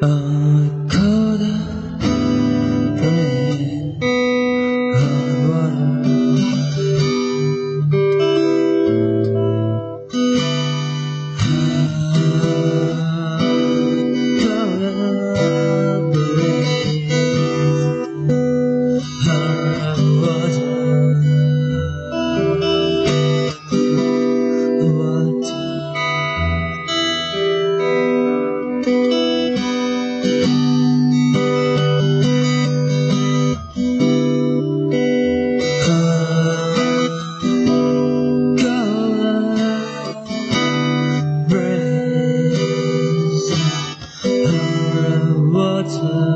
啊。Jesus.